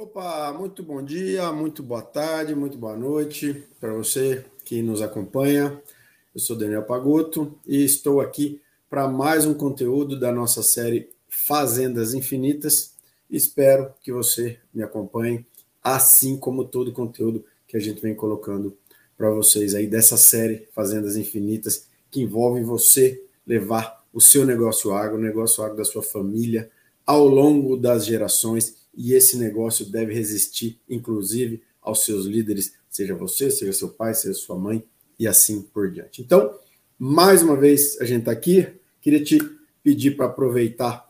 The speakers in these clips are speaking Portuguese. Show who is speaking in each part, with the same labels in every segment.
Speaker 1: Opa, muito bom dia, muito boa tarde, muito boa noite para você que nos acompanha. Eu sou Daniel Pagotto e estou aqui para mais um conteúdo da nossa série Fazendas Infinitas. Espero que você me acompanhe, assim como todo o conteúdo que a gente vem colocando para vocês aí dessa série Fazendas Infinitas, que envolve você levar o seu negócio agro, o negócio agro da sua família, ao longo das gerações e esse negócio deve resistir, inclusive, aos seus líderes, seja você, seja seu pai, seja sua mãe e assim por diante. Então, mais uma vez a gente está aqui, queria te pedir para aproveitar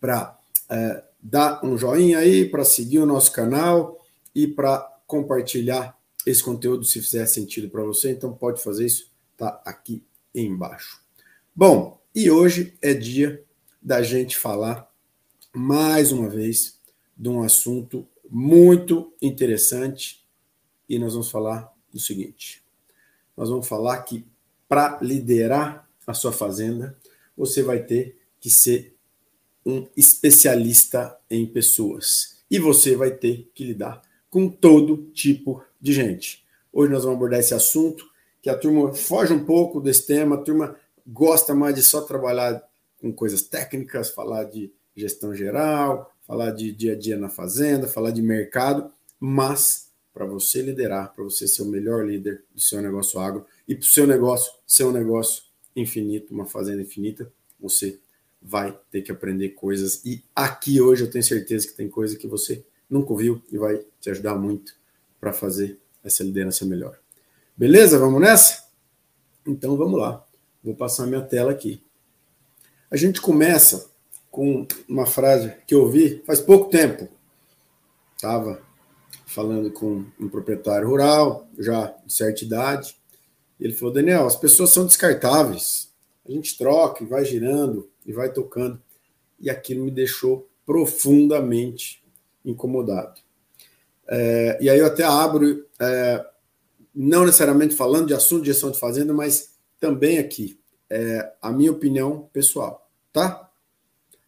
Speaker 1: para é, dar um joinha aí, para seguir o nosso canal e para compartilhar esse conteúdo se fizer sentido para você. Então, pode fazer isso, tá aqui embaixo. Bom, e hoje é dia da gente falar mais uma vez de um assunto muito interessante. E nós vamos falar do seguinte: nós vamos falar que para liderar a sua fazenda, você vai ter que ser um especialista em pessoas. E você vai ter que lidar com todo tipo de gente. Hoje nós vamos abordar esse assunto que a turma foge um pouco desse tema, a turma gosta mais de só trabalhar com coisas técnicas, falar de gestão geral, falar de dia a dia na fazenda, falar de mercado, mas para você liderar, para você ser o melhor líder do seu negócio agro e para o seu negócio ser um negócio infinito, uma fazenda infinita, você vai ter que aprender coisas. E aqui hoje eu tenho certeza que tem coisa que você nunca ouviu e vai te ajudar muito para fazer essa liderança melhor. Beleza? Vamos nessa? Então vamos lá. Vou passar minha tela aqui. A gente começa com uma frase que eu ouvi faz pouco tempo. Estava falando com um proprietário rural, já de certa idade. Ele falou: Daniel, as pessoas são descartáveis. A gente troca e vai girando e vai tocando. E aquilo me deixou profundamente incomodado. É, e aí eu até abro, é, não necessariamente falando de assunto de gestão de fazenda, mas também aqui, é, a minha opinião pessoal, tá?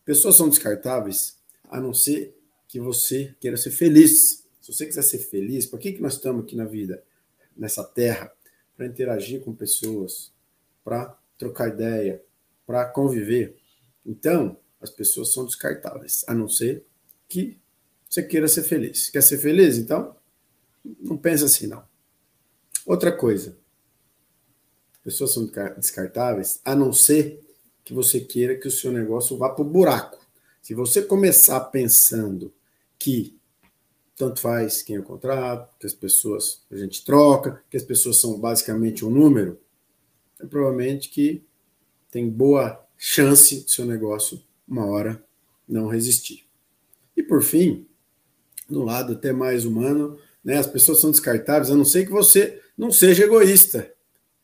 Speaker 1: Pessoas são descartáveis a não ser que você queira ser feliz. Se você quiser ser feliz, por que, que nós estamos aqui na vida, nessa terra? Para interagir com pessoas, para trocar ideia, para conviver. Então, as pessoas são descartáveis, a não ser que você queira ser feliz. Quer ser feliz? Então, não pensa assim, não. Outra coisa, pessoas são descartáveis, a não ser que você queira que o seu negócio vá para o buraco. Se você começar pensando que tanto faz quem é o contrato, que as pessoas a gente troca, que as pessoas são basicamente um número, é provavelmente que tem boa chance do seu negócio uma hora não resistir. E por fim, no lado até mais humano, né, as pessoas são descartáveis, a não ser que você não seja egoísta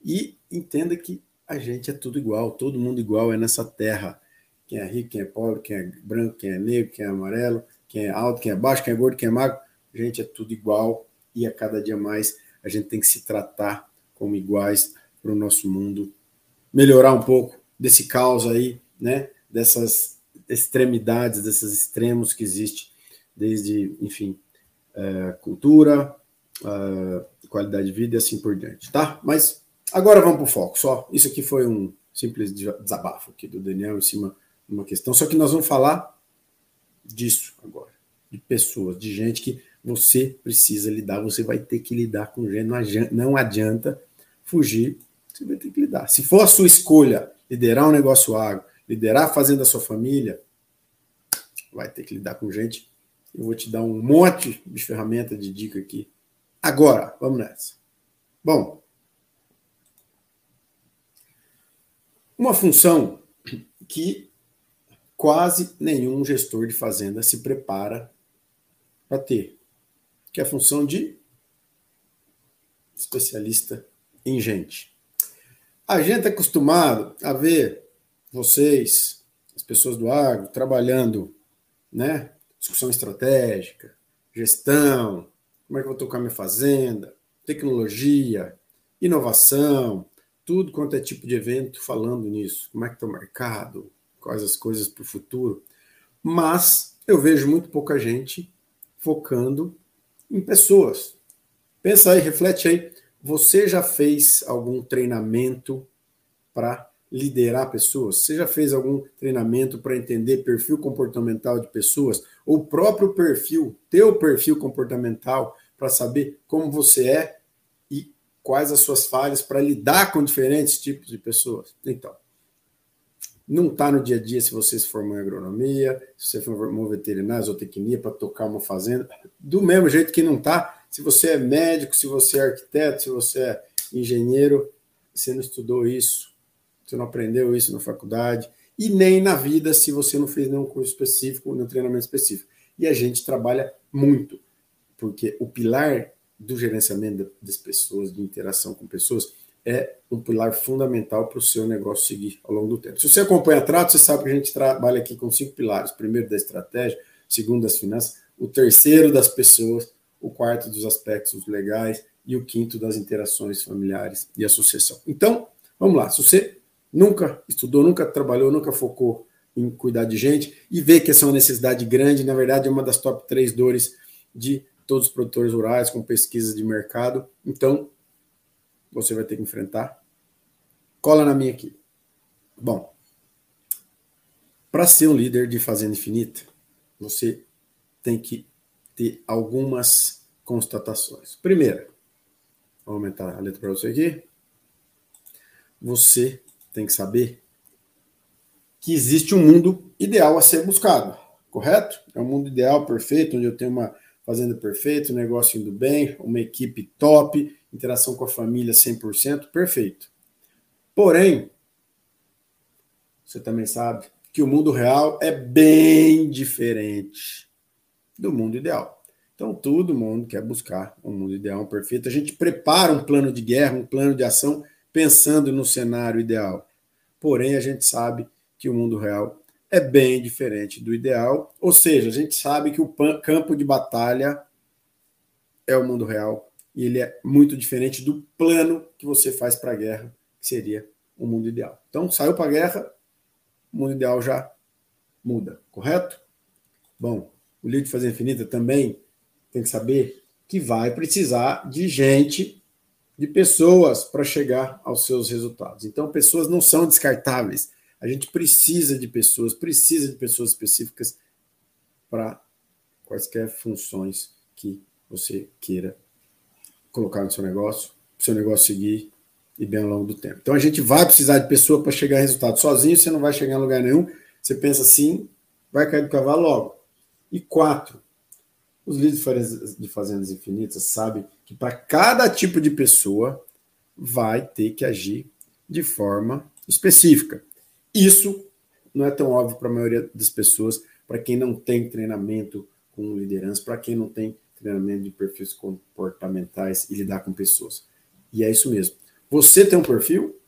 Speaker 1: e entenda que a gente é tudo igual, todo mundo igual é nessa terra. Quem é rico, quem é pobre, quem é branco, quem é negro, quem é amarelo, quem é alto, quem é baixo, quem é gordo, quem é magro, a gente é tudo igual e a cada dia mais a gente tem que se tratar como iguais para o nosso mundo melhorar um pouco desse caos aí, né? Dessas extremidades, desses extremos que existe desde, enfim, é, cultura, é, qualidade de vida e assim por diante, tá? Mas Agora vamos para o foco, só. Isso aqui foi um simples desabafo aqui do Daniel em cima de uma questão. Só que nós vamos falar disso agora. De pessoas, de gente que você precisa lidar, você vai ter que lidar com gente. Não adianta, não adianta fugir, você vai ter que lidar. Se for a sua escolha liderar um negócio agro, liderar a fazenda da sua família, vai ter que lidar com gente. Eu vou te dar um monte de ferramenta, de dica aqui. Agora, vamos nessa. Bom, Uma função que quase nenhum gestor de fazenda se prepara para ter, que é a função de especialista em gente. A gente é acostumado a ver vocês, as pessoas do agro, trabalhando, né? Discussão estratégica, gestão, como é que eu vou tocar minha fazenda, tecnologia, inovação, tudo quanto é tipo de evento falando nisso. Como é que está o mercado, quais as coisas para o futuro. Mas eu vejo muito pouca gente focando em pessoas. Pensa aí, reflete aí. Você já fez algum treinamento para liderar pessoas? Você já fez algum treinamento para entender perfil comportamental de pessoas? Ou o próprio perfil, teu perfil comportamental, para saber como você é quais as suas falhas para lidar com diferentes tipos de pessoas? Então, não está no dia a dia se você se formou em agronomia, se você formou veterinário, zootecnia para tocar uma fazenda, do mesmo jeito que não está se você é médico, se você é arquiteto, se você é engenheiro, você não estudou isso, você não aprendeu isso na faculdade, e nem na vida se você não fez nenhum curso específico, nenhum treinamento específico. E a gente trabalha muito, porque o pilar do gerenciamento das pessoas, de interação com pessoas, é um pilar fundamental para o seu negócio seguir ao longo do tempo. Se você acompanha a Trato, você sabe que a gente trabalha aqui com cinco pilares: primeiro da estratégia, segundo das finanças, o terceiro das pessoas, o quarto dos aspectos legais e o quinto das interações familiares e associação. Então, vamos lá. Se você nunca estudou, nunca trabalhou, nunca focou em cuidar de gente e vê que essa é uma necessidade grande, na verdade é uma das top três dores de todos os produtores rurais com pesquisa de mercado. Então, você vai ter que enfrentar. Cola na minha aqui. Bom, para ser um líder de Fazenda Infinita, você tem que ter algumas constatações. Primeira, vou aumentar a letra para você aqui. Você tem que saber que existe um mundo ideal a ser buscado, correto? É um mundo ideal, perfeito, onde eu tenho uma fazenda perfeita, um negócio indo bem, uma equipe top, interação com a família 100%, perfeito. Porém, você também sabe que o mundo real é bem diferente do mundo ideal. Então, todo mundo quer buscar um mundo ideal, um perfeito. A gente prepara um plano de guerra, um plano de ação, pensando no cenário ideal. Porém, a gente sabe que o mundo real é bem diferente do ideal, ou seja, a gente sabe que o campo de batalha é o mundo real e ele é muito diferente do plano que você faz para a guerra, que seria o mundo ideal. Então, saiu para a guerra, o mundo ideal já muda, correto? Bom, o líder de Fazer Infinita também tem que saber que vai precisar de gente, de pessoas para chegar aos seus resultados. Então, pessoas não são descartáveis. A gente precisa de pessoas, precisa de pessoas específicas para quaisquer funções que você queira colocar no seu negócio, para o seu negócio seguir e bem ao longo do tempo. Então a gente vai precisar de pessoa para chegar a resultado. Sozinho você não vai chegar em lugar nenhum. Você pensa assim, vai cair do cavalo logo. E quatro, os líderes de fazendas infinitas sabem que para cada tipo de pessoa vai ter que agir de forma específica. Isso não é tão óbvio para a maioria das pessoas, para quem não tem treinamento com liderança, para quem não tem treinamento de perfis comportamentais e lidar com pessoas. E é isso mesmo. Você tem um perfil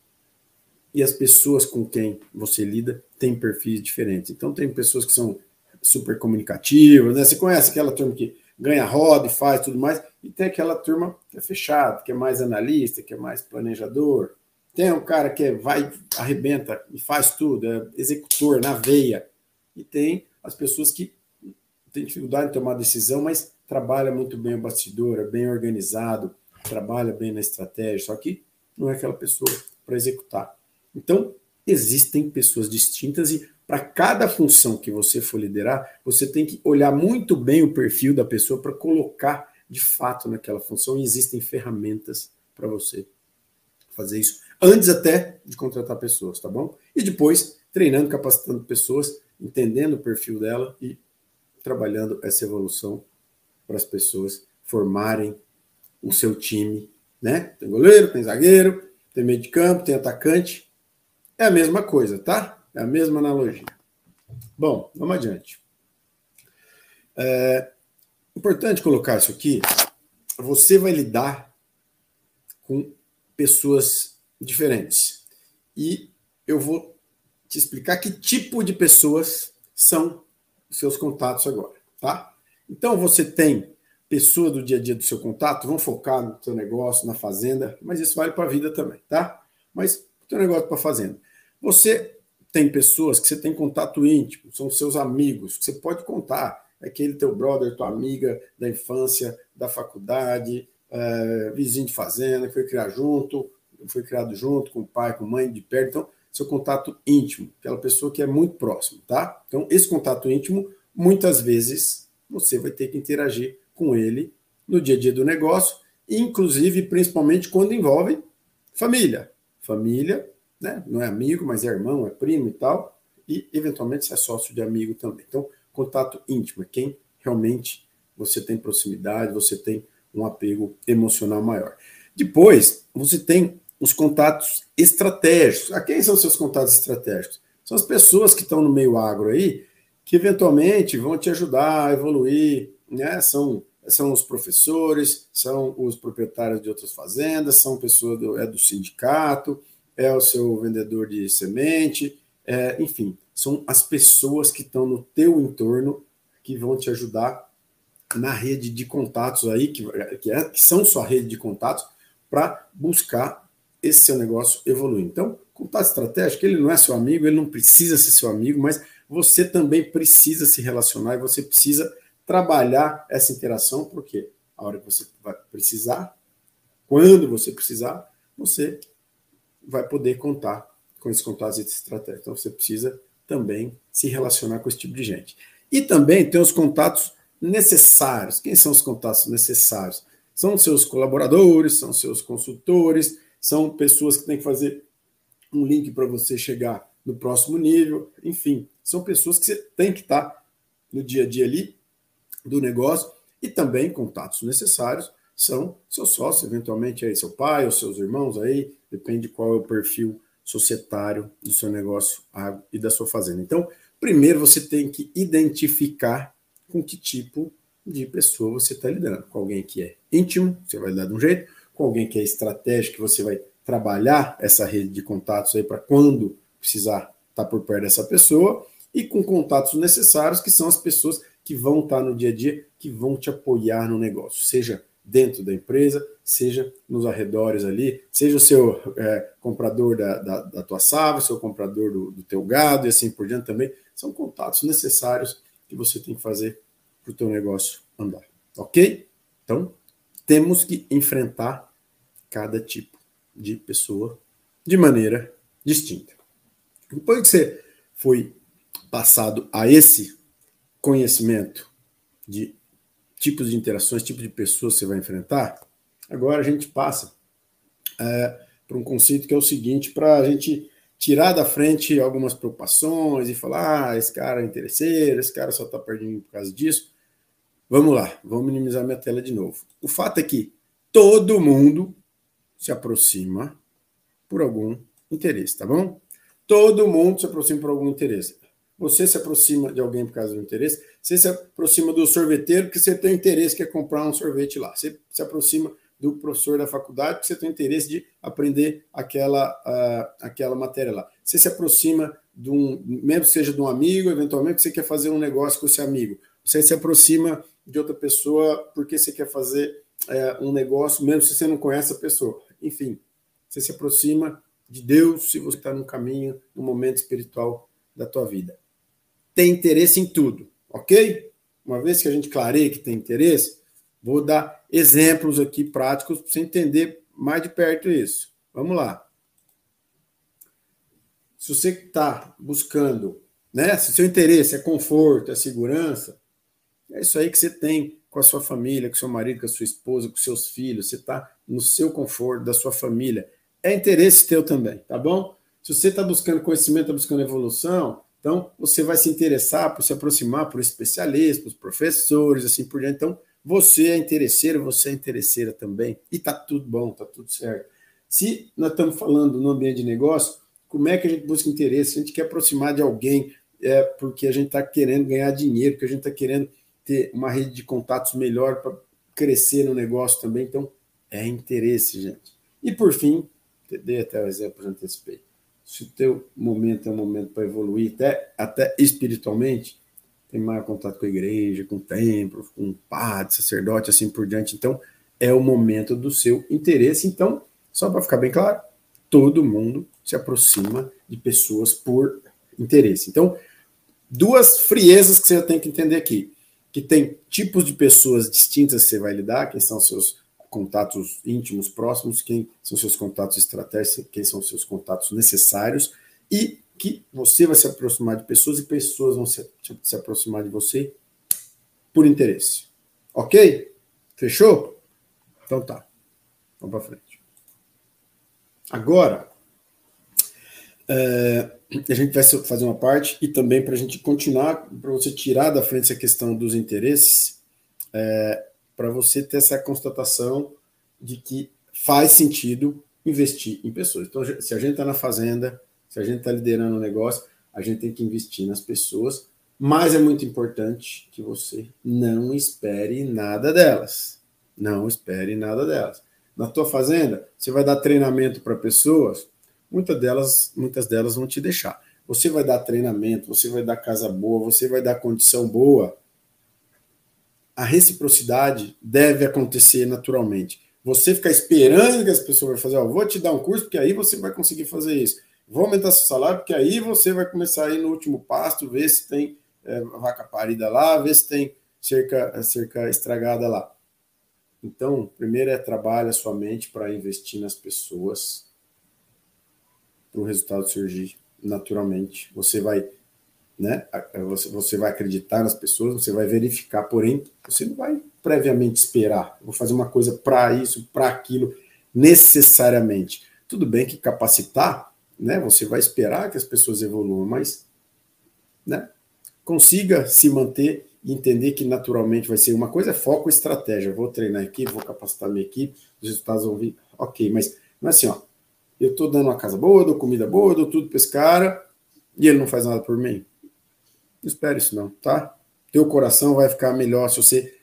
Speaker 1: e as pessoas com quem você lida têm perfis diferentes. Então, tem pessoas que são super comunicativas, né? Você conhece aquela turma que ganha roda e faz tudo mais, e tem aquela turma que é fechada, que é mais analista, que é mais planejador. Tem um cara que é, vai, arrebenta e faz tudo, é executor na veia. E tem as pessoas que têm dificuldade em tomar decisão, mas trabalha muito bem o bastidor, é bem organizado, trabalha bem na estratégia, só que não é aquela pessoa para executar. Então, existem pessoas distintas e para cada função que você for liderar, você tem que olhar muito bem o perfil da pessoa para colocar de fato naquela função e existem ferramentas para você fazer isso antes até de contratar pessoas, tá bom? E depois treinando, capacitando pessoas, entendendo o perfil dela e trabalhando essa evolução para as pessoas formarem o seu time, né? Tem goleiro, tem zagueiro, tem meio de campo, tem atacante. É a mesma coisa, tá? É a mesma analogia. Bom, vamos adiante. É importante colocar isso aqui. Você vai lidar com pessoas diferentes. E eu vou te explicar que tipo de pessoas são os seus contatos agora, tá? Então você tem pessoa do dia a dia do seu contato, vão focar no seu negócio, na fazenda, mas isso vale para a vida também, tá? Mas teu negócio para a fazenda. Você tem pessoas que você tem contato íntimo, são seus amigos, que você pode contar. aquele teu brother, tua amiga da infância, da faculdade, é, vizinho de fazenda, que foi criado junto, foi criado junto com o pai, com a mãe, de perto. Então, seu contato íntimo, aquela pessoa que é muito próximo, tá? Então, esse contato íntimo, muitas vezes, você vai ter que interagir com ele no dia a dia do negócio, inclusive, principalmente quando envolve família. Família, né? Não é amigo, mas é irmão, é primo e tal, e eventualmente se é sócio de amigo também. Então, contato íntimo é quem realmente você tem proximidade, você tem um apego emocional maior. Depois, você tem os contatos estratégicos. A quem são seus contatos estratégicos? São as pessoas que estão no meio agro aí, que eventualmente vão te ajudar a evoluir, né? São, são os professores, são os proprietários de outras fazendas, são pessoas do, é do sindicato, é o seu vendedor de semente, é, enfim, são as pessoas que estão no teu entorno que vão te ajudar na rede de contatos aí, que, que, é, que são sua rede de contatos, para buscar esse seu negócio evoluir. Então, contato estratégico, ele não é seu amigo, ele não precisa ser seu amigo, mas você também precisa se relacionar e você precisa trabalhar essa interação, porque a hora que você vai precisar, quando você precisar, você vai poder contar com esses contatos estratégicos. Então, você precisa também se relacionar com esse tipo de gente. E também tem os contatos necessários. Quem são os contatos necessários? São seus colaboradores, são seus consultores, são pessoas que têm que fazer um link para você chegar no próximo nível, enfim, são pessoas que você tem que estar no dia a dia ali do negócio e também contatos necessários são seu sócio, eventualmente aí seu pai ou seus irmãos aí, depende de qual é o perfil societário do seu negócio e da sua fazenda. Então, primeiro você tem que identificar com que tipo de pessoa você está lidando. Com alguém que é íntimo, você vai lidar de um jeito, com alguém que é estratégico, que você vai trabalhar essa rede de contatos aí para quando precisar estar tá por perto dessa pessoa, e com contatos necessários, que são as pessoas que vão estar tá no dia a dia, que vão te apoiar no negócio, seja dentro da empresa, seja nos arredores ali, seja o seu é, comprador da, da, da, tua sava, seu comprador do, do teu gado e assim por diante também, são contatos necessários que você tem que fazer para o teu negócio andar, ok? Então, temos que enfrentar cada tipo de pessoa de maneira distinta. Depois que você foi passado a esse conhecimento de tipos de interações, tipos de pessoas que você vai enfrentar, agora a gente passa é, para um conceito que é o seguinte, para a gente tirar da frente algumas preocupações e falar, ah, esse cara é interesseiro, esse cara só está perdendo por causa disso. Vamos lá, vamos minimizar minha tela de novo. O fato é que todo mundo se aproxima por algum interesse, tá bom? Todo mundo se aproxima por algum interesse. Você se aproxima de alguém por causa do interesse, você se aproxima do sorveteiro porque você tem interesse que é comprar um sorvete lá. Você se aproxima do professor da faculdade porque você tem interesse de aprender aquela, uh, aquela matéria lá. Você se aproxima de um, mesmo seja de um amigo, eventualmente você quer fazer um negócio com esse amigo. Você se aproxima de outra pessoa porque você quer fazer é, um negócio, mesmo se você não conhece a pessoa. Enfim, você se aproxima de Deus se você está no caminho, no momento espiritual da tua vida. Tem interesse em tudo, ok? Uma vez que a gente clareia que tem interesse, vou dar exemplos aqui práticos para você entender mais de perto isso. Vamos lá. Se você está buscando, né? Se seu interesse é conforto, é segurança, é isso aí que você tem com a sua família, com seu marido, com a sua esposa, com seus filhos. Você está no seu conforto, da sua família. É interesse teu também, tá bom? Se você está buscando conhecimento, está buscando evolução, então você vai se interessar por se aproximar por especialistas, por professores, assim por diante. Então, você é interesseiro, você é interesseira também. E tá tudo bom, tá tudo certo. Se nós estamos falando no ambiente de negócio, como é que a gente busca interesse? A gente quer aproximar de alguém é, porque a gente está querendo ganhar dinheiro, porque a gente está querendo ter uma rede de contatos melhor para crescer no negócio também. Então, é interesse, gente. E por fim, dei até o exemplo que antecipei. Se o teu momento é um momento para evoluir, até, até espiritualmente, tem mais contato com a igreja, com o templo, com o padre, sacerdote, assim por diante. Então, é o momento do seu interesse. Então, só para ficar bem claro, todo mundo se aproxima de pessoas por interesse. Então, duas friezas que você tem que entender aqui que tem tipos de pessoas distintas que você vai lidar, quem são seus contatos íntimos próximos, quem são seus contatos estratégicos, quem são seus contatos necessários, e que você vai se aproximar de pessoas e pessoas vão se, se aproximar de você por interesse. Ok? Fechou? Então tá. Vamos para frente. Agora, é, a gente vai fazer uma parte e também para a gente continuar, para você tirar da frente essa questão dos interesses, é, para você ter essa constatação de que faz sentido investir em pessoas. Então, se a gente está na fazenda, se a gente está liderando um negócio, a gente tem que investir nas pessoas, mas é muito importante que você não espere nada delas. Não espere nada delas. Na tua fazenda, você vai dar treinamento para pessoas, muitas delas, muitas delas vão te deixar. Você vai dar treinamento, você vai dar casa boa, você vai dar condição boa. A reciprocidade deve acontecer naturalmente. Você ficar esperando que as pessoas vão fazer, ó, vou te dar um curso, porque aí você vai conseguir fazer isso. Vou aumentar seu salário, porque aí você vai começar a ir no último pasto, ver se tem é, vaca parida lá, ver se tem cerca, cerca estragada lá. Então, primeiro é trabalhar a sua mente para investir nas pessoas, para o resultado surgir naturalmente. Você vai, né? Você, vai acreditar nas pessoas, você vai verificar, porém, você não vai previamente esperar. Vou fazer uma coisa para isso, para aquilo, necessariamente. Tudo bem que capacitar, né? Você vai esperar que as pessoas evoluam, mas, né? Consiga se manter e entender que naturalmente vai ser uma coisa é foco e estratégia. Vou treinar aqui, vou capacitar minha equipe, os resultados vão vir. Ok, mas não é assim, ó. Eu estou dando uma casa boa, dou comida boa, dou tudo para esse cara e ele não faz nada por mim. Não espere isso não, tá? Teu coração vai ficar melhor se você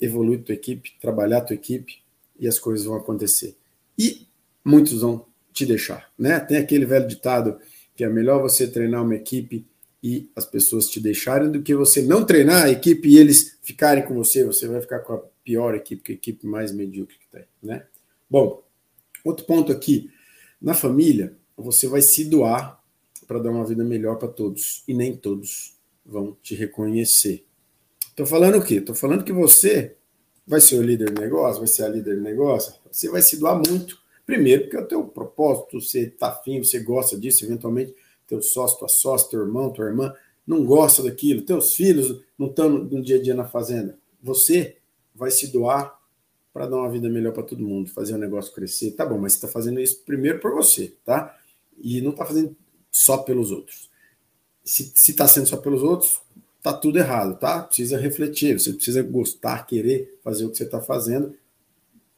Speaker 1: evoluir tua equipe, trabalhar tua equipe e as coisas vão acontecer. E muitos vão te deixar, né? Tem aquele velho ditado que é melhor você treinar uma equipe e as pessoas te deixarem do que você não treinar a equipe e eles ficarem com você, você vai ficar com a pior equipe, que a equipe mais medíocre que tem, né? Bom, outro ponto aqui, na família, você vai se doar para dar uma vida melhor para todos e nem todos vão te reconhecer. Estou falando o quê? Estou falando que você vai ser o líder do negócio, vai ser a líder do negócio, você vai se doar muito. Primeiro, porque é o teu propósito, você está afim, você gosta disso, eventualmente teu sócio, tua sócia, teu irmão, tua irmã, não gosta daquilo, teus filhos não estão no dia a dia na fazenda. Você vai se doar para dar uma vida melhor para todo mundo, fazer o negócio crescer. Tá bom, mas você está fazendo isso primeiro por você, tá? E não está fazendo só pelos outros. Se está sendo só pelos outros, tá tudo errado, tá? Precisa refletir, você precisa gostar, querer fazer o que você está fazendo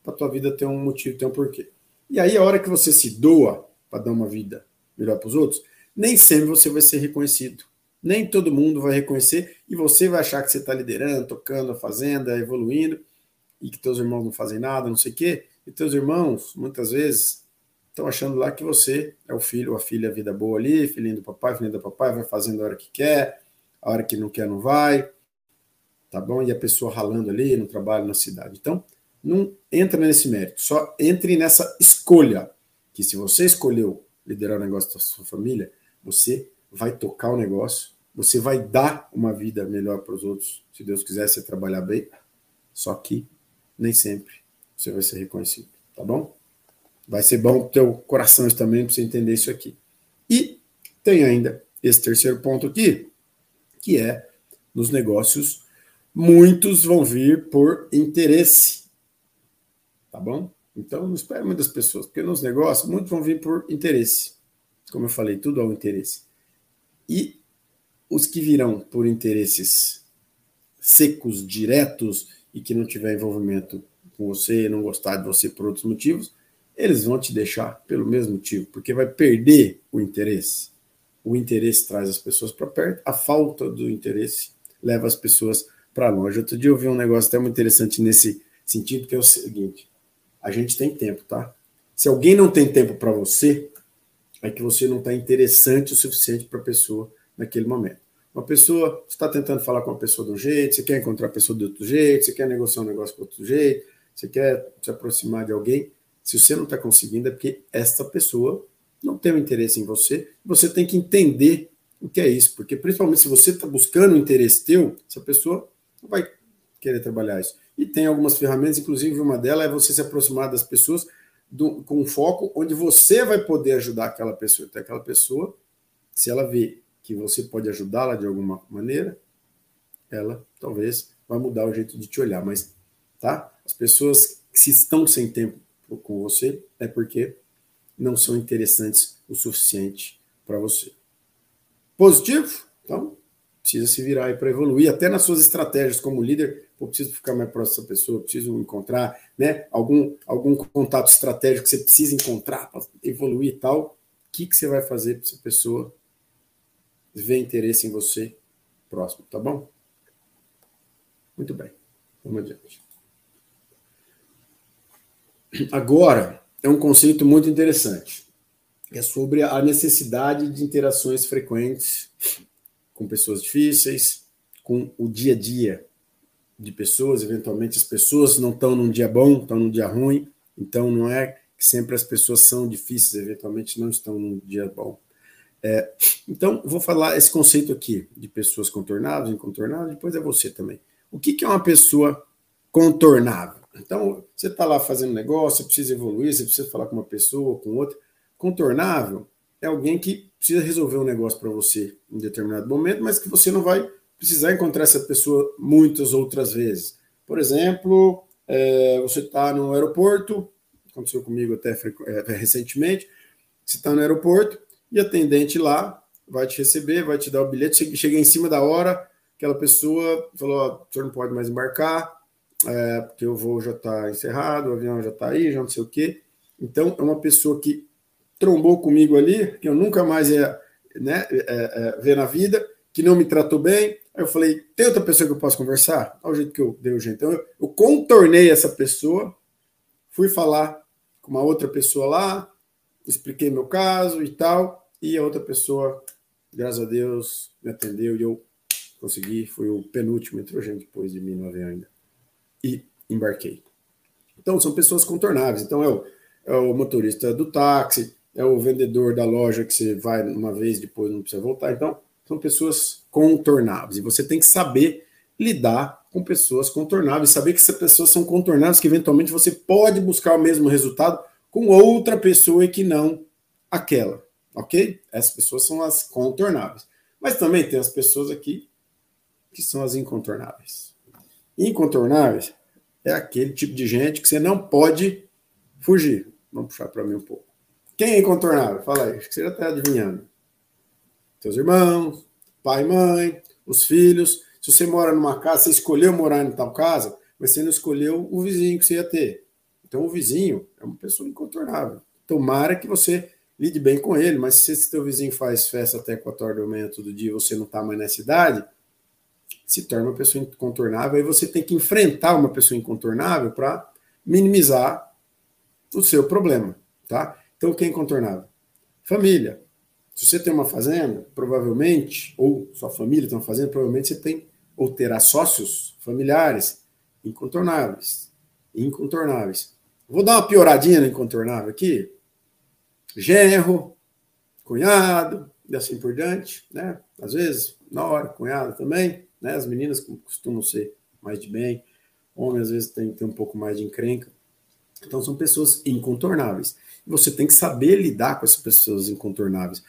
Speaker 1: para tua vida ter um motivo, ter um porquê. E aí, a hora que você se doa para dar uma vida melhor para os outros, nem sempre você vai ser reconhecido. Nem todo mundo vai reconhecer e você vai achar que você está liderando, tocando a fazenda, evoluindo e que teus irmãos não fazem nada, não sei o quê. E teus irmãos, muitas vezes, estão achando lá que você é o filho ou a filha, a vida boa ali, filhinho do papai, filhinho da papai, vai fazendo a hora que quer, a hora que não quer não vai, tá bom? E a pessoa ralando ali no trabalho, na cidade. Então, não entra nesse mérito, só entre nessa escolha, que se você escolheu liderar o negócio da sua família, você vai tocar o negócio, você vai dar uma vida melhor para os outros, se Deus quiser você trabalhar bem, só que nem sempre você vai ser reconhecido, tá bom? Vai ser bom o teu coração também para você entender isso aqui. E tem ainda esse terceiro ponto aqui, que é nos negócios muitos vão vir por interesse. Tá bom? Então não espere muitas pessoas, porque nos negócios muitos vão vir por interesse. Como eu falei, tudo ao interesse. E os que virão por interesses secos, diretos e que não tiver envolvimento com você, não gostar de você por outros motivos, eles vão te deixar pelo mesmo motivo, porque vai perder o interesse. O interesse traz as pessoas para perto, a falta do interesse leva as pessoas para longe. Outro dia eu vi um negócio até muito interessante nesse sentido, que é o seguinte: a gente tem tempo, tá? Se alguém não tem tempo para você, é que você não está interessante o suficiente para a pessoa naquele momento. Uma pessoa, está tentando falar com uma pessoa de um jeito, você quer encontrar a pessoa de outro jeito, você quer negociar um negócio de outro jeito, você quer se aproximar de alguém. Se você não está conseguindo, é porque esta pessoa não tem um interesse em você. Você tem que entender o que é isso, porque principalmente se você está buscando o interesse teu, essa pessoa não vai querer trabalhar isso. E tem algumas ferramentas, inclusive uma delas é você se aproximar das pessoas do, com um foco onde você vai poder ajudar aquela pessoa. Então, aquela pessoa, se ela vê que você pode ajudá-la de alguma maneira, ela talvez vai mudar o jeito de te olhar. Mas, tá? As pessoas que se estão sem tempo com você é porque não são interessantes o suficiente para você. Positivo? Então, precisa se virar aí para evoluir, até nas suas estratégias como líder. Pô, preciso ficar mais próximo dessa pessoa, preciso encontrar né, algum, algum contato estratégico que você precisa encontrar para evoluir e tal. O que, que você vai fazer para essa pessoa ver interesse em você próximo, tá bom? Muito bem, vamos adiante. Agora, é um conceito muito interessante. É sobre a necessidade de interações frequentes com pessoas difíceis, com o dia a dia de pessoas. Eventualmente, as pessoas não estão num dia bom, estão num dia ruim. Então, não é que sempre as pessoas são difíceis, eventualmente não estão num dia bom. É, então, vou falar esse conceito aqui de pessoas contornáveis, incontornáveis, depois é você também. O que, que é uma pessoa contornável? Então, você está lá fazendo negócio, você precisa evoluir, você precisa falar com uma pessoa, com outra. Contornável é alguém que precisa resolver um negócio para você em determinado momento, mas que você não vai precisar encontrar essa pessoa muitas outras vezes. Por exemplo, é, você está no aeroporto, aconteceu comigo até é, recentemente, você está no aeroporto e atendente lá vai te receber, vai te dar o bilhete, chega em cima da hora, aquela pessoa falou, oh, o senhor não pode mais embarcar, é, porque o voo já está encerrado, o avião já está aí, já não sei o quê. Então, é uma pessoa que trombou comigo ali, que eu nunca mais ia né, é, é, ver na vida, que não me tratou bem. Aí eu falei, tem outra pessoa que eu posso conversar? Olha o jeito que eu dei o jeito. Então, eu, eu contornei essa pessoa, fui falar com uma outra pessoa lá, expliquei meu caso e tal, e a outra pessoa, graças a Deus, me atendeu e eu consegui, fui o penúltimo, entrou gente depois de mim no avião ainda e embarquei. Então, são pessoas contornáveis. Então, é o, é o motorista do táxi, é o vendedor da loja que você vai uma vez, depois não precisa voltar. Então, são pessoas contornáveis. E você tem que saber lidar com pessoas contornáveis, saber que essas pessoas são contornáveis, que eventualmente você pode buscar o mesmo resultado com outra pessoa que não aquela, ok? Essas pessoas são as contornáveis. Mas também tem as pessoas aqui que são as incontornáveis. Incontornáveis é aquele tipo de gente que você não pode fugir. Vamos puxar para mim um pouco. Quem é incontornável? Fala aí, acho que você já está adivinhando. Seus irmãos, pai e mãe, os filhos. Se você mora numa casa, você escolheu morar em tal casa, mas você não escolheu o vizinho que você ia ter. Então, o vizinho é uma pessoa incontornável. Tomara que você lide bem com ele, mas se seu vizinho faz festa até 4 horas da manhã todo dia e você não está mais nessa idade, se torna uma pessoa incontornável, aí você tem que enfrentar uma pessoa incontornável para minimizar o seu problema, tá? Então, quem é incontornável? Família. Se você tem uma fazenda, provavelmente, ou sua família tem uma fazenda, provavelmente você tem, ou terá sócios familiares incontornáveis. Incontornáveis. Vou dar uma pioradinha no incontornável aqui. Genro, cunhado, e assim por diante, né? Às vezes, nora, cunhado também. Né? As meninas costumam ser mais de bem, homem às vezes tem que ter um pouco mais de encrenca. Então são pessoas incontornáveis. Você tem que saber lidar com essas pessoas incontornáveis.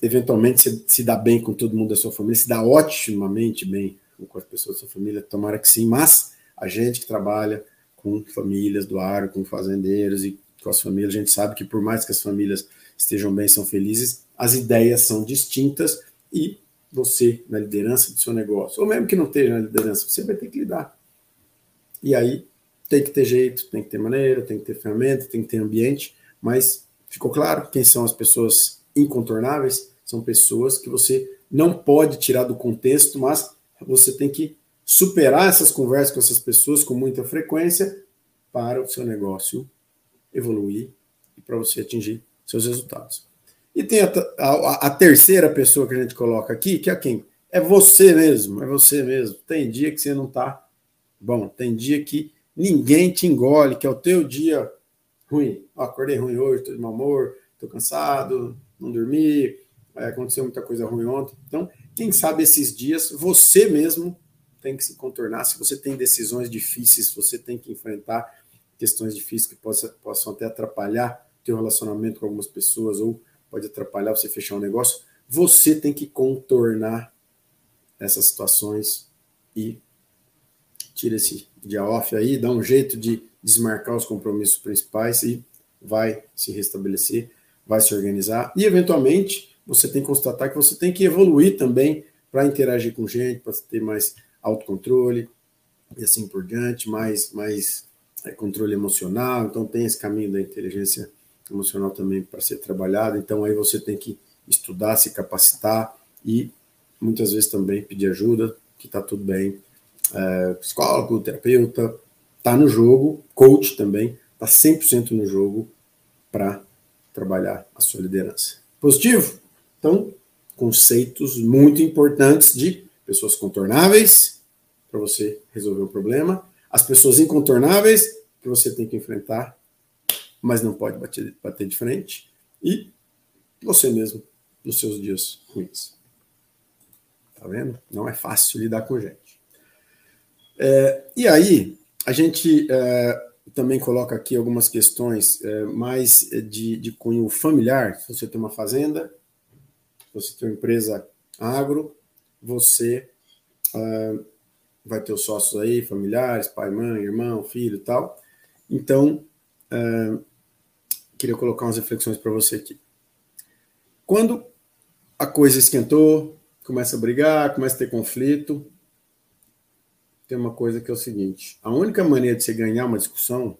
Speaker 1: Eventualmente você se dá bem com todo mundo da sua família, se dá otimamente bem com as pessoas da sua família, tomara que sim, mas a gente que trabalha com famílias do ar, com fazendeiros e com as famílias, a gente sabe que por mais que as famílias estejam bem, são felizes, as ideias são distintas e você na liderança do seu negócio, ou mesmo que não esteja na liderança, você vai ter que lidar. E aí tem que ter jeito, tem que ter maneira, tem que ter ferramenta, tem que ter ambiente, mas ficou claro quem são as pessoas incontornáveis? São pessoas que você não pode tirar do contexto, mas você tem que superar essas conversas com essas pessoas com muita frequência para o seu negócio evoluir e para você atingir seus resultados. E tem a, a, a, terceira pessoa que a gente coloca aqui, que é quem? É você mesmo, é você mesmo. Tem dia que você não tá bom, tem dia que ninguém te engole, que é o teu dia ruim. Ó, acordei ruim hoje, tô de mau humor, tô cansado, não dormi, é, aconteceu muita coisa ruim ontem. Então, quem sabe esses dias você mesmo tem que se contornar. Se você tem decisões difíceis, você tem que enfrentar questões difíceis que possa, possam até atrapalhar teu relacionamento com algumas pessoas ou pode atrapalhar você fechar um negócio, você tem que contornar essas situações e tira esse dia off aí, dá um jeito de desmarcar os compromissos principais e vai se restabelecer, vai se organizar e eventualmente você tem que constatar que você tem que evoluir também para interagir com gente, para ter mais autocontrole e assim por diante, mais, mais é, controle emocional. Então, tem esse caminho da inteligência emocional também para ser trabalhado. Então, aí você tem que estudar, se capacitar e muitas vezes também pedir ajuda, que está tudo bem. É, psicólogo, terapeuta, está no jogo, coach também, está 100% no jogo para trabalhar a sua liderança. Positivo? Então, conceitos muito importantes de pessoas contornáveis para você resolver o problema, as pessoas incontornáveis que você tem que enfrentar, mas não pode bater, bater de frente, e você mesmo nos seus dias ruins. Tá vendo? Não é fácil lidar com gente. É, e aí, a gente é, também coloca aqui algumas questões é, mais de, de cunho familiar. Se você tem uma fazenda, você tem uma empresa agro, você uh, vai ter os sócios aí, familiares, pai, mãe, irmão, filho e tal. Então, uh, queria colocar umas reflexões para você aqui. Quando a coisa esquentou, começa a brigar, começa a ter conflito, tem uma coisa que é o seguinte: a única maneira de você ganhar uma discussão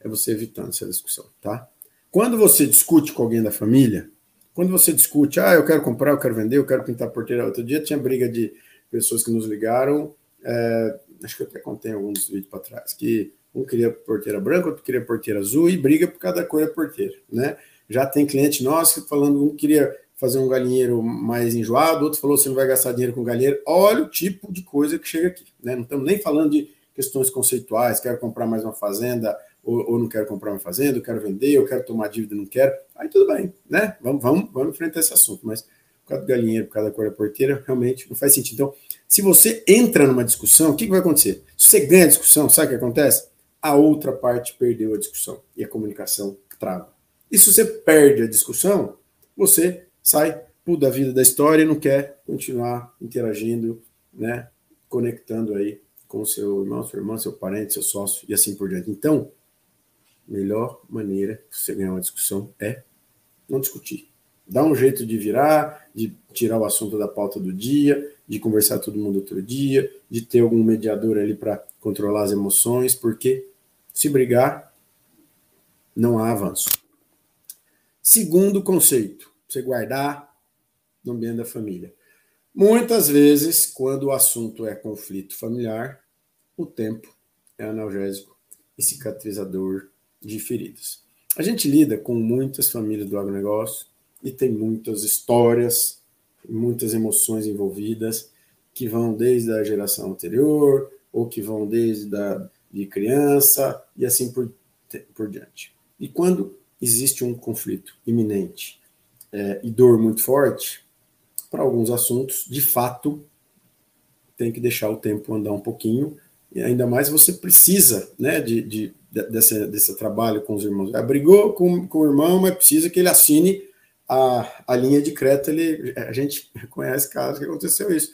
Speaker 1: é você evitando essa discussão, tá? Quando você discute com alguém da família, quando você discute, ah, eu quero comprar, eu quero vender, eu quero pintar porteira. Outro dia tinha briga de pessoas que nos ligaram, é, acho que eu até contei alguns vídeos para trás, que um queria porteira branca, outro queria porteira azul e briga por cada cor da porteira, né? Já tem cliente nosso falando, um queria fazer um galinheiro mais enjoado, outro falou, você não vai gastar dinheiro com galinheiro. Olha o tipo de coisa que chega aqui, né? Não estamos nem falando de questões conceituais, quero comprar mais uma fazenda, ou, ou não quero comprar uma fazenda, eu quero vender, eu quero tomar dívida, não quero. Aí tudo bem, né? Vamos, vamos, vamos enfrentar esse assunto. Mas por causa do galinheiro, por causa da cor da porteira, realmente não faz sentido. Então, se você entra numa discussão, o que, que vai acontecer? Se você ganha a discussão, sabe o que acontece? A outra parte perdeu a discussão e a comunicação trava. E se você perde a discussão, você sai da vida da história e não quer continuar interagindo, né, conectando aí com seu irmão, sua irmã, seu parente, seu sócio e assim por diante. Então, melhor maneira de você ganhar uma discussão é não discutir. Dá um jeito de virar, de tirar o assunto da pauta do dia, de conversar todo mundo outro dia, de ter algum mediador ali para controlar as emoções, porque se brigar, não há avanço. Segundo conceito, você guardar no ambiente da família. Muitas vezes, quando o assunto é conflito familiar, o tempo é analgésico e cicatrizador de feridas. A gente lida com muitas famílias do agronegócio e tem muitas histórias, muitas emoções envolvidas que vão desde a geração anterior ou que vão desde a de criança e assim por, por diante. E quando existe um conflito iminente é, e dor muito forte, para alguns assuntos, de fato, tem que deixar o tempo andar um pouquinho, e ainda mais você precisa né, de, de desse, desse trabalho com os irmãos. Brigou com, com o irmão, mas precisa que ele assine a, a linha de crédito. Ele, a gente conhece casos que aconteceu isso.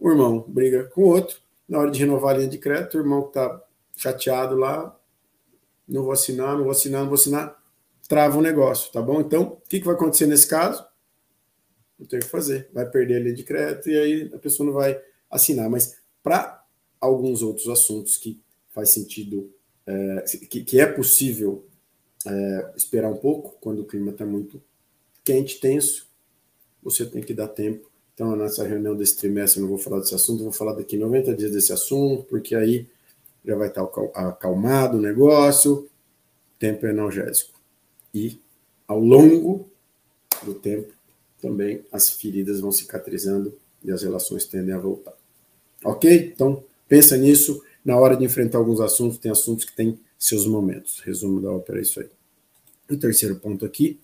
Speaker 1: O irmão briga com o outro, na hora de renovar a linha de crédito, o irmão que está chateado lá, não vou assinar, não vou assinar, não vou assinar, trava o negócio, tá bom? Então, o que, que vai acontecer nesse caso? Não tem o que fazer, vai perder a linha de crédito e aí a pessoa não vai assinar. Mas para alguns outros assuntos que faz sentido é, que, que, é possível é, esperar um pouco quando o clima está muito quente, tenso, você tem que dar tempo. Então, nessa reunião desse trimestre, eu não vou falar desse assunto, vou falar daqui 90 dias desse assunto, porque aí já vai estar acalmado o negócio, tempo é analgésico. E ao longo do tempo, também as feridas vão cicatrizando e as relações tendem a voltar. Ok? Então, pensa nisso na hora de enfrentar alguns assuntos, tem assuntos que têm seus momentos. Resumo da ópera é isso aí. O terceiro ponto aqui: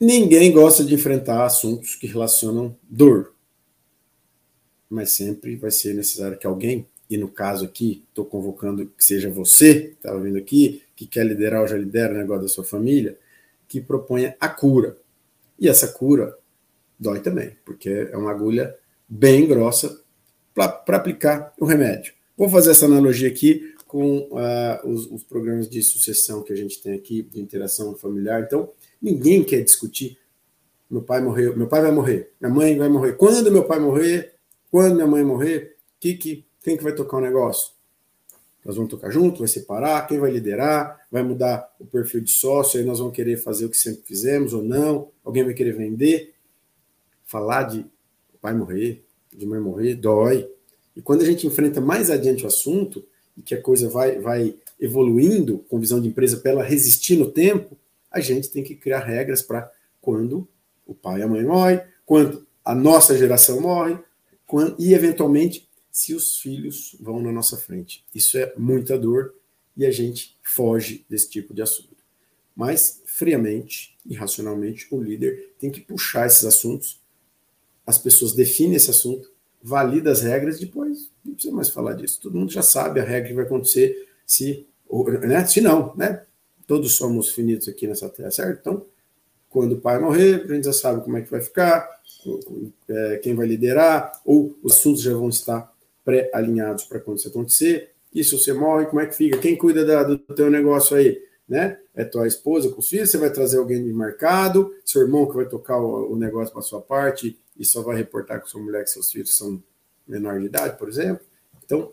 Speaker 1: ninguém gosta de enfrentar assuntos que relacionam dor. mas sempre vai ser necessário que alguém, e no caso aqui, estou convocando que seja você, que está vindo aqui, que quer liderar ou já lidera o negócio da sua família, que proponha a cura. E essa cura dói também, porque é uma agulha bem grossa para aplicar o remédio. Vou fazer essa analogia aqui com uh, os, os, programas de sucessão que a gente tem aqui, de interação familiar. Então, ninguém quer discutir. Meu pai morreu, meu pai vai morrer, minha mãe vai morrer. Quando meu pai morrer, quando minha mãe morrer, que, que, quem que vai tocar o negócio? Nós vamos tocar junto, vai separar, quem vai liderar, vai mudar o perfil de sócio, aí nós vamos querer fazer o que sempre fizemos ou não, alguém vai querer vender. Falar de pai morrer, de mãe morrer, dói. E quando a gente enfrenta mais adiante o assunto, e que a coisa vai, vai evoluindo com visão de empresa para ela resistir no tempo, a gente tem que criar regras para quando o pai e a mãe morrem, quando a nossa geração morre, quando, e eventualmente se os filhos vão na nossa frente. Isso é muita dor e a gente foge desse tipo de assunto. Mas, friamente e racionalmente, o líder tem que puxar esses assuntos, as pessoas definem esse assunto, valida as regras, depois não precisa mais falar disso. Todo mundo já sabe a regra que vai acontecer se, né? se não, né? Todos somos finitos aqui nessa terra, certo? Então, quando o pai morrer, a gente já sabe como é que vai ficar, é, quem vai liderar, ou os assuntos já vão estar pré-alinhados para quando isso acontecer. E se você morre, como é que fica? Quem cuida da, do teu negócio aí? Né? É tua esposa com os filhos? Você vai trazer alguém de mercado? Seu irmão que vai tocar o, o negócio para sua parte e só vai reportar com sua mulher que seus filhos são menor de idade, por exemplo? Então,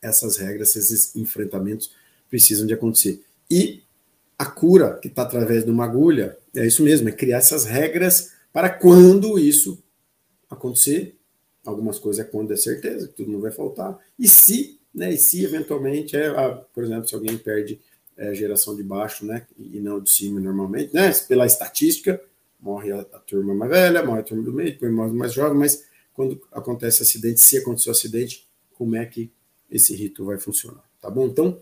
Speaker 1: essas regras, esses enfrentamentos precisam de acontecer. E a cura, que está através de uma agulha, é isso mesmo, é criar essas regras para quando isso acontecer, Algumas coisas é quando é certeza, que tudo não vai faltar. E se, né, e se eventualmente, é, ah, por exemplo, se alguém perde é, geração de baixo, né, e não de cima normalmente, né, pela estatística, morre a, a turma mais velha, morre a turma do meio, depois morre mais jovem, mas quando acontece acidente, se aconteceu acidente, como é que esse rito vai funcionar, tá bom? Então,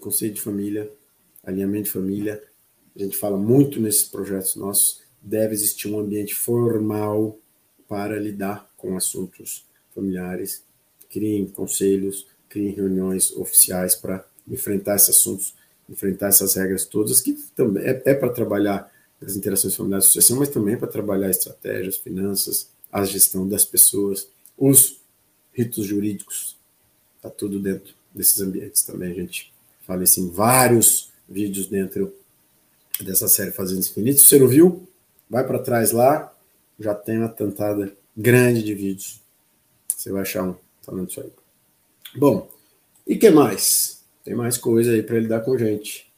Speaker 1: conceito de família, alinhamento de família, a gente fala muito nesses projetos nossos, deve existir um ambiente formal para lidar com assuntos familiares. Criem conselhos, criem reuniões oficiais para enfrentar esses assuntos, enfrentar essas regras todas, que também é, é para trabalhar as interações familiares de sucessão, mas também é para trabalhar estratégias, finanças, a gestão das pessoas, os ritos jurídicos, está tudo dentro desses ambientes também. A gente fala isso em vários vídeos dentro dessa série Fazendo Infinitos. Você não viu? Vai para trás lá, já tem uma tentada grande de vídeos. Você vai achar um falando isso aí. Bom, e que mais? Tem mais coisa aí para lidar com gente.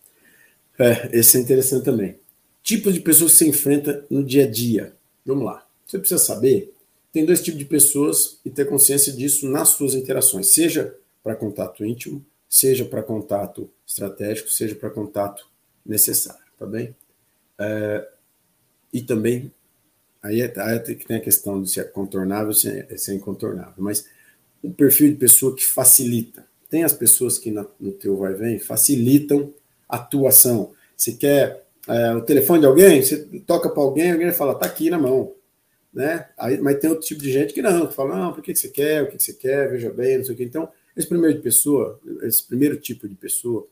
Speaker 1: É, esse é interessante também. Tipo de pessoas que você enfrenta no dia a dia. Vamos lá. Você precisa saber. Tem dois tipos de pessoas e ter consciência disso nas suas interações, seja para contato íntimo, seja para contato estratégico, seja para contato necessário, tá bem? É, e também, aí, é, aí é tem a questão de se é contornável ou se é, se é incontornável, mas o perfil de pessoa que facilita. Tem as pessoas que na, no teu vai vem facilitam a atuação. Você quer é, o telefone de alguém, você toca para alguém, alguém fala, tá aqui na mão. Né? Aí, mas tem outro tipo de gente que não, que fala, não, por que, que você quer, o que, que você quer, veja bem, não sei o que. Então, esse primeiro de pessoa, esse primeiro tipo de pessoa,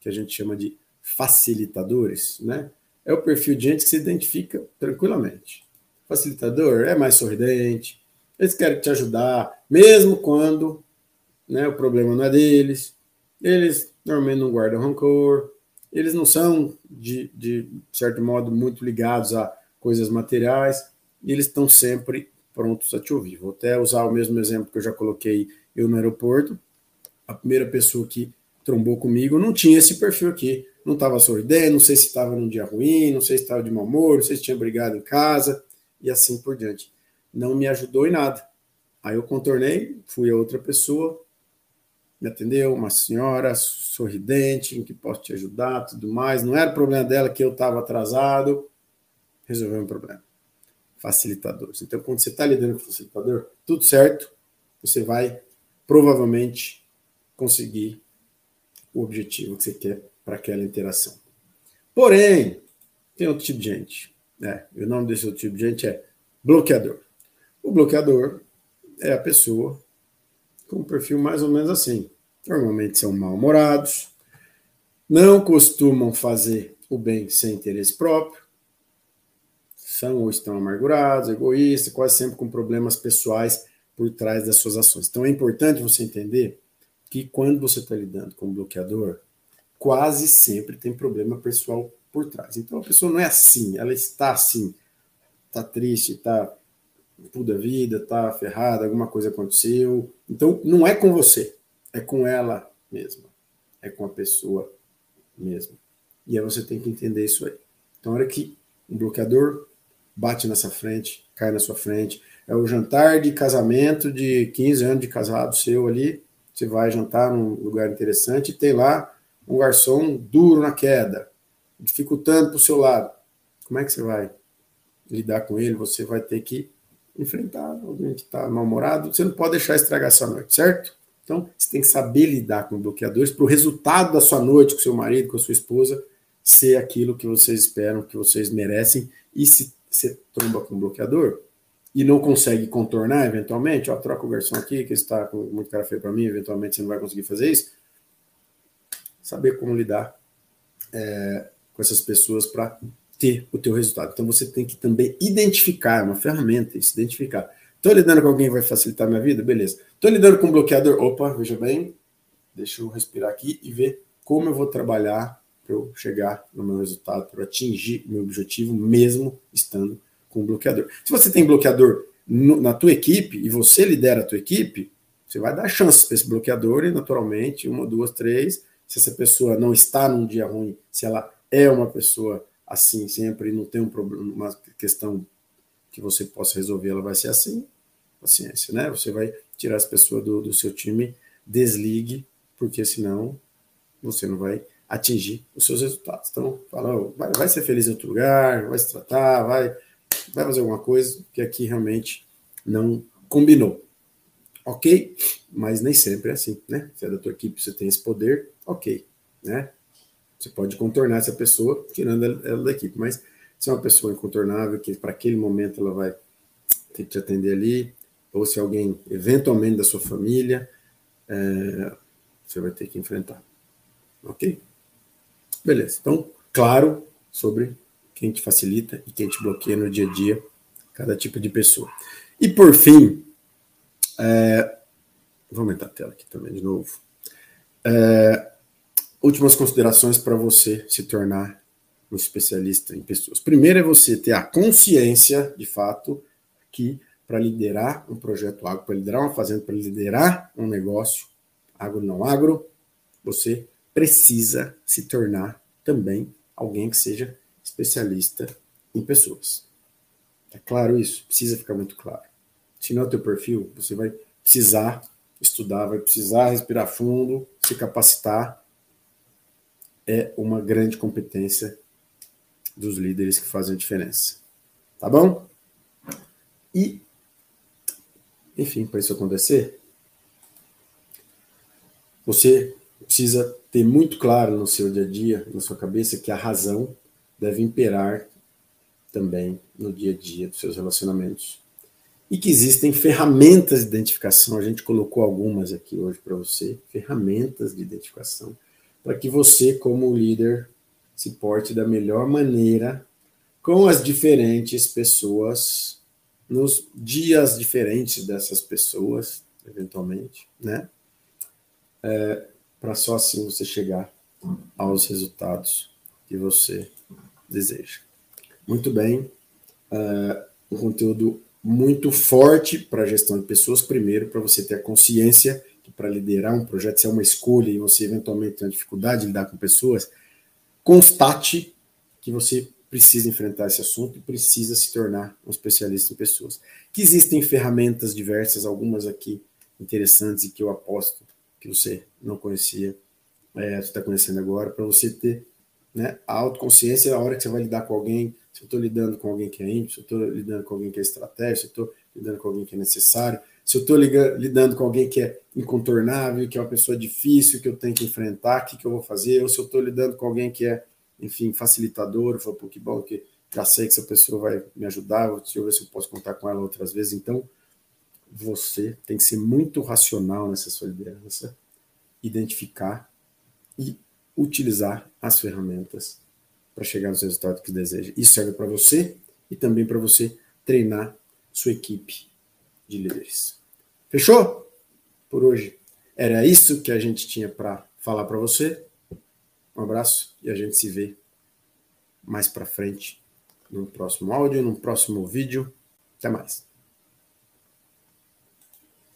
Speaker 1: que a gente chama de facilitadores, né? é o perfil de gente que se identifica tranquilamente. Facilitador é mais sorridente, eles querem te ajudar, mesmo quando né, o problema não é deles. Eles normalmente não guardam rancor, eles não são, de, de certo modo, muito ligados a coisas materiais, e eles estão sempre prontos a te ouvir. Vou até usar o mesmo exemplo que eu já coloquei eu no aeroporto. A primeira pessoa que trombou comigo não tinha esse perfil aqui não estava sorridendo, não sei se estava num dia ruim, não sei se estava de mau humor, não sei se tinha brigado em casa e assim por diante. Não me ajudou em nada. Aí eu contornei, fui a outra pessoa, me atendeu, uma senhora sorridente, em que posso te ajudar, tudo mais. Não era problema dela que eu estava atrasado, resolveu um problema. Facilitadores. Então, quando você está lidando com o facilitador, tudo certo, você vai provavelmente conseguir o objetivo que você quer para aquela interação. Porém, tem outro tipo de gente. Né? O nome desse outro tipo de gente é bloqueador. O bloqueador é a pessoa com um perfil mais ou menos assim. Normalmente são mal-humorados, não costumam fazer o bem sem interesse próprio, são ou estão amargurados, egoístas, quase sempre com problemas pessoais por trás das suas ações. Então é importante você entender que quando você está lidando com um bloqueador, quase sempre tem problema pessoal por trás. Então a pessoa não é assim, ela está assim, está triste, está puta vida, está ferrada, alguma coisa aconteceu. Então não é com você, é com ela mesma, é com a pessoa mesma. E aí você tem que entender isso aí. Então, a hora que um bloqueador bate nessa frente, cai na sua frente, é o jantar de casamento de 15 anos de casado seu ali, você vai jantar num lugar interessante e tem lá um garçom duro na queda, dificultando para o seu lado. Como é que você vai lidar com ele? Você vai ter que enfrentar alguém que está mal-humorado. Você não pode deixar estragar sua noite, certo? Então, você tem que saber lidar com bloqueadores para o resultado da sua noite com seu marido, com a sua esposa, ser aquilo que vocês esperam, que vocês merecem. E se você tromba com um bloqueador e não consegue contornar, eventualmente, ó, troca o garçom aqui, que está com muito cara feio para mim, eventualmente você não vai conseguir fazer isso. Saber como lidar é, com essas pessoas para ter o teu resultado. Então você tem que também identificar, é uma ferramenta, se identificar. Estou lidando com alguém que vai facilitar minha vida? Beleza. Estou lidando com um bloqueador? Opa, veja bem, deixa eu respirar aqui e ver como eu vou trabalhar para eu chegar no meu resultado, para atingir o meu objetivo, mesmo estando com um bloqueador. Se você tem bloqueador no, na tua equipe e você lidera a tua equipe, você vai dar chance para esse bloqueador e, naturalmente, uma, duas, três. Se essa pessoa não está num dia ruim, se ela é uma pessoa assim sempre, não tem um problema, uma questão que você possa resolver, ela vai ser assim, paciência, né? Você vai tirar as pessoas do, do seu time, desligue, porque senão você não vai atingir os seus resultados. Então, fala, vai, vai ser feliz em outro lugar, vai se tratar, vai, vai fazer alguma coisa que aqui realmente não combinou. Ok? Mas nem sempre é assim, né? Se é da tua equipe, você tem esse poder, ok, né? Você pode contornar essa pessoa tirando ela da equipe, mas se é uma pessoa incontornável, que para aquele momento ela vai ter que te atender ali, ou se é alguém eventualmente da sua família, é, você vai ter que enfrentar. Ok? Beleza. Então, claro sobre quem te facilita e quem te bloqueia no dia a dia, cada tipo de pessoa. E por fim, é, vou aumentar a tela aqui também de novo. É, últimas considerações para você se tornar um especialista em pessoas. Primeiro é você ter a consciência, de fato, que para liderar um projeto agro, para liderar uma fazenda, para liderar um negócio, agro não agro, você precisa se tornar também alguém que seja especialista em pessoas. É claro isso? Precisa ficar muito claro. Se não é o teu perfil, você vai precisar estudar, vai precisar respirar fundo, se capacitar é uma grande competência dos líderes que fazem a diferença. Tá bom? E, enfim, para isso acontecer, você precisa ter muito claro no seu dia a dia, na sua cabeça, que a razão deve imperar também no dia a dia dos seus relacionamentos. E que existem ferramentas de identificação, a gente colocou algumas aqui hoje para você, ferramentas de identificação para que você, como líder, se porte da melhor maneira com as diferentes pessoas, nos dias diferentes dessas pessoas, eventualmente, né? É, para só assim você chegar aos resultados que você deseja. Muito bem, é, um conteúdo muito forte para a gestão de pessoas, primeiro, para você ter a consciência para liderar um projeto, se é uma escolha e você eventualmente tem uma dificuldade de lidar com pessoas, constate que você precisa enfrentar esse assunto e precisa se tornar um especialista em pessoas. Que existem ferramentas diversas, algumas aqui interessantes e que eu aposto que você não conhecia, é, você está conhecendo agora, para você ter né, a autoconsciência na hora que você vai lidar com alguém, se eu estou lidando com alguém que é ímpio, se eu estou lidando com alguém que é estratégico, se eu estou lidando com alguém que é necessário, se eu estou lidando com alguém que é incontornável, que é uma pessoa difícil, que eu tenho que enfrentar, o que, que eu vou fazer? Ou se eu estou lidando com alguém que é, enfim, facilitador, eu falo, que bom que já sei que essa pessoa vai me ajudar, deixa eu ver se eu posso contar com ela outras vezes. Então, você tem que ser muito racional nessa sua liderança, identificar e utilizar as ferramentas para chegar nos resultados que deseja. Isso serve para você e também para você treinar sua equipe de líderes. Fechou? Por hoje era isso que a gente tinha para falar para você. Um abraço e a gente se vê mais para frente no próximo áudio, no próximo vídeo. Até mais.